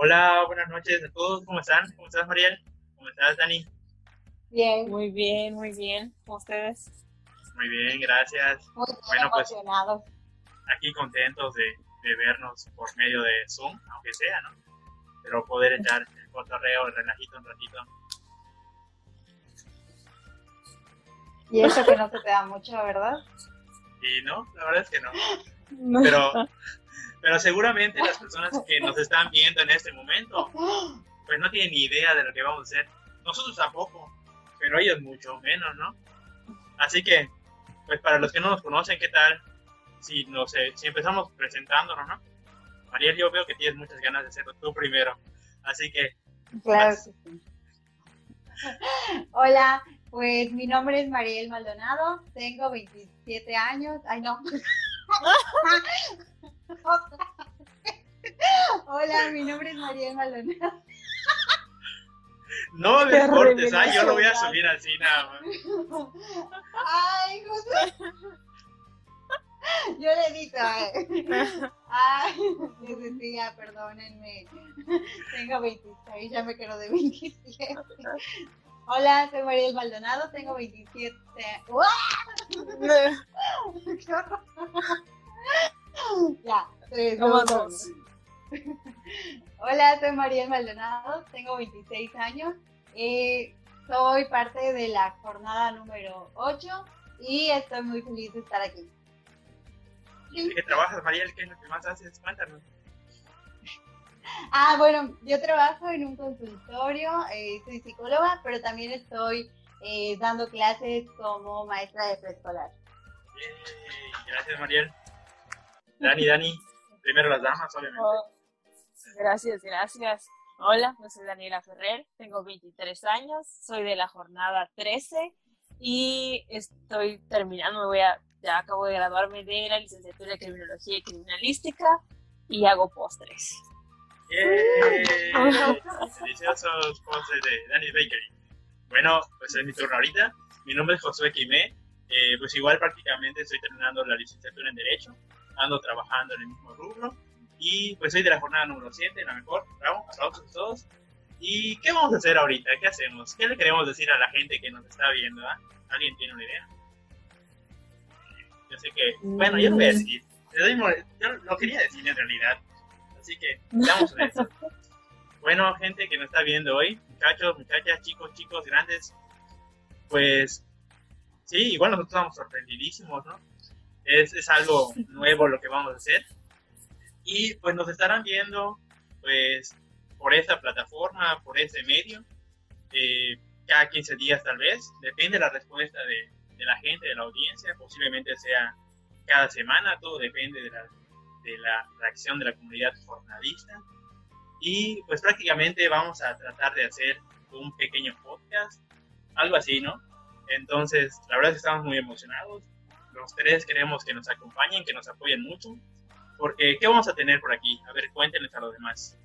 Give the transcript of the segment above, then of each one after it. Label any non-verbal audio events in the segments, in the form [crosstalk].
Hola, buenas noches a todos. ¿Cómo están? ¿Cómo estás, Mariel? ¿Cómo estás, Dani? Bien. Muy bien, muy bien. ¿Cómo ustedes? Muy bien, gracias. Muy bien Bueno, pues- emocionados. Aquí contentos de, de vernos por medio de Zoom, aunque sea, ¿no? Pero poder echar el cotorreo, el relajito un ratito. Y eso que no se te da mucho, ¿verdad? Y no, la verdad es que no. [laughs] Pero, pero seguramente las personas que nos están viendo en este momento, pues no tienen ni idea de lo que vamos a hacer. Nosotros tampoco, pero ellos mucho menos, ¿no? Así que, pues para los que no nos conocen, ¿qué tal? Si, no sé, si empezamos presentándonos, ¿no? Mariel, yo veo que tienes muchas ganas de hacerlo tú primero. Así que, Claro que sí. Hola, pues mi nombre es Mariel Maldonado, tengo 27 años. Ay, no. [laughs] Hola, mi nombre es Mariel Maldonado. no les cortes, ¿ah? Yo lo voy a subir así nada más. Ay, José. Yo le edito. eh. Ay, decía, perdónenme. Tengo 26, ya me quedo de 27. Hola, soy Mariel Maldonado, tengo 27. ¡Uah! ¡Qué horror! Ya, tres, ¿Cómo dos, dos? uno. [laughs] Hola, soy Mariel Maldonado, tengo 26 años. eh, soy parte de la jornada número 8 y estoy muy feliz de estar aquí. ¿De qué trabajas, Mariel? ¿Qué es lo que más haces? Cuéntanos. [laughs] Ah, bueno, yo trabajo en un consultorio, eh, soy psicóloga, pero también estoy eh, dando clases como maestra de preescolar. Gracias, Mariel. Dani, Dani. Primero las damas, obviamente. Oh, gracias, gracias. Hola, yo soy Daniela Ferrer, tengo 23 años, soy de la jornada 13 y estoy terminando, me voy a, ya acabo de graduarme de la licenciatura de Criminología y Criminalística y hago postres. [laughs] Deliciosos postres de Dani Bakery. Bueno, pues es mi turno ahorita. Mi nombre es Josué Quimé. Eh, pues igual prácticamente estoy terminando la licenciatura en Derecho. Ando trabajando en el mismo rubro. Y pues soy de la jornada número 7, la mejor. Bravo, aplausos a todos. ¿Y qué vamos a hacer ahorita? ¿Qué hacemos? ¿Qué le queremos decir a la gente que nos está viendo? ah? ¿Alguien tiene una idea? Yo sé que, bueno, yo lo voy a decir. Doy mo- Yo lo quería decir en realidad. Así que, damos en eso. Bueno, gente que nos está viendo hoy, muchachos, muchachas, chicos, chicos, grandes, pues sí, igual nosotros estamos sorprendidísimos, ¿no? Es, es algo nuevo lo que vamos a hacer. Y pues nos estarán viendo, pues, por esta plataforma, por ese medio, eh, cada 15 días tal vez, depende de la respuesta de, de la gente, de la audiencia, posiblemente sea cada semana, todo depende de la, de la reacción de la comunidad jornalista. Y pues prácticamente vamos a tratar de hacer un pequeño podcast, algo así, ¿no? Entonces, la verdad es que estamos muy emocionados. Los tres queremos que nos acompañen, que nos apoyen mucho. Porque, ¿qué vamos a tener por aquí? A ver, cuéntenles a los demás.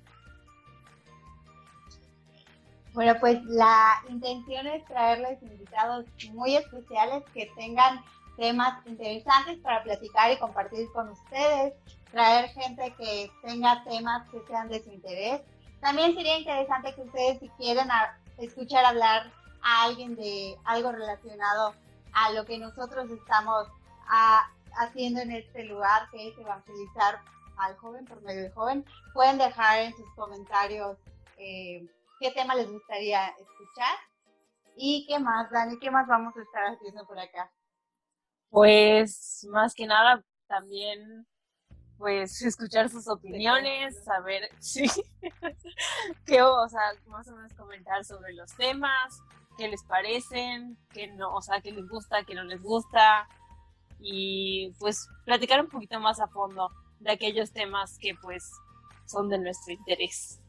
Bueno, pues la intención es traerles invitados muy especiales que tengan temas interesantes para platicar y compartir con ustedes, traer gente que tenga temas que sean de su interés. También sería interesante que ustedes si quieren a- escuchar hablar a alguien de algo relacionado a lo que nosotros estamos ah, haciendo en este lugar, que es evangelizar al joven por medio del joven, pueden dejar en sus comentarios eh, qué tema les gustaría escuchar. ¿Y qué más, Dani? ¿Qué más vamos a estar haciendo por acá? Pues más que nada también pues escuchar sus opiniones, saber [laughs] sí, qué, o sea, más o menos comentar sobre los temas, qué les parecen, qué no, o sea, qué les gusta, qué no les gusta y pues platicar un poquito más a fondo de aquellos temas que pues son de nuestro interés.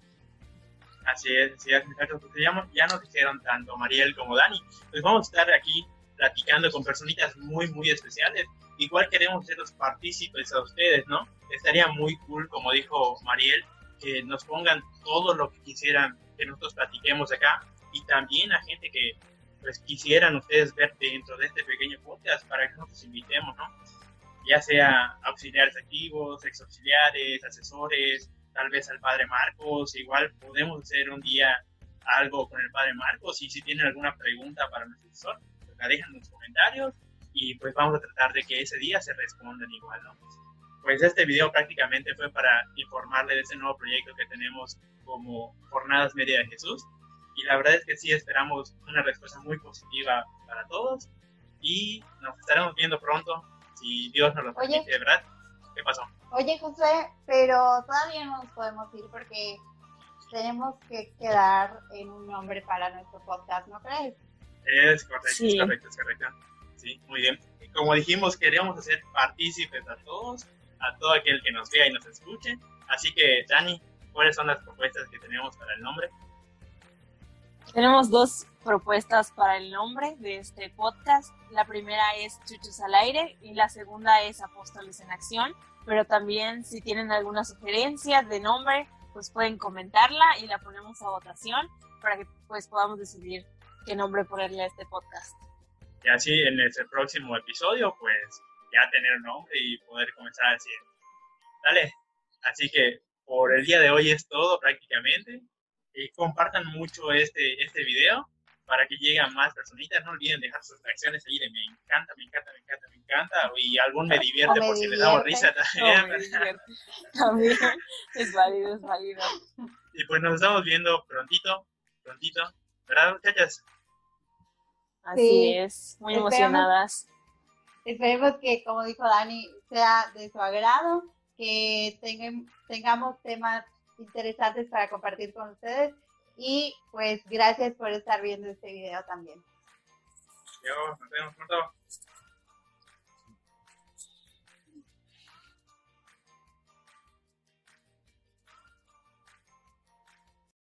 Así es, así es, muchachos. Pues ya, ya nos dijeron tanto Mariel como Dani. Pues vamos a estar aquí platicando con personitas muy, muy especiales. Igual queremos hacerlos partícipes a ustedes, ¿no? Estaría muy cool, como dijo Mariel, que nos pongan todo lo que quisieran que nosotros platiquemos acá y también a gente que pues quisieran ustedes ver dentro de este pequeño podcast para que nosotros invitemos, ¿no? Ya sea auxiliares activos, ex auxiliares, asesores, tal vez al padre Marcos, igual podemos hacer un día algo con el padre Marcos y si tienen alguna pregunta para nuestro profesor, pues la dejan en los comentarios y pues vamos a tratar de que ese día se respondan igual, ¿no? Pues este video prácticamente fue para informarle de ese nuevo proyecto que tenemos como Jornadas Media de Jesús y la verdad es que sí esperamos una respuesta muy positiva para todos y nos estaremos viendo pronto si Dios nos lo permite, ¿verdad? ¿Qué pasó? Oye, José, pero todavía no nos podemos ir porque tenemos que quedar en un nombre para nuestro podcast, ¿no crees? Es correcto, es correcto, es correcto. Sí, muy bien. Como dijimos, queríamos hacer partícipes a todos, a todo aquel que nos vea y nos escuche. Así que, Dani, ¿cuáles son las propuestas que tenemos para el nombre? Tenemos dos propuestas para el nombre de este podcast. La primera es Chuchos al aire y la segunda es Apóstoles en Acción. Pero también si tienen alguna sugerencia de nombre, pues pueden comentarla y la ponemos a votación para que pues podamos decidir qué nombre ponerle a este podcast. Y así en el próximo episodio, pues ya tener un nombre y poder comenzar a decir, dale. Así que por el día de hoy es todo prácticamente. Y compartan mucho este, este video para que lleguen más personitas. No olviden dejar sus reacciones ahí de me encanta, me encanta, me encanta, me encanta. Y algún me divierte por si les damos risa también. también es válido, es válido. Y pues nos estamos viendo prontito, prontito. ¿Verdad, muchachas? Así es, muy emocionadas. Esperemos que, como dijo Dani, sea de su agrado, que tengamos temas interesantes para compartir con ustedes y pues gracias por estar viendo este video también.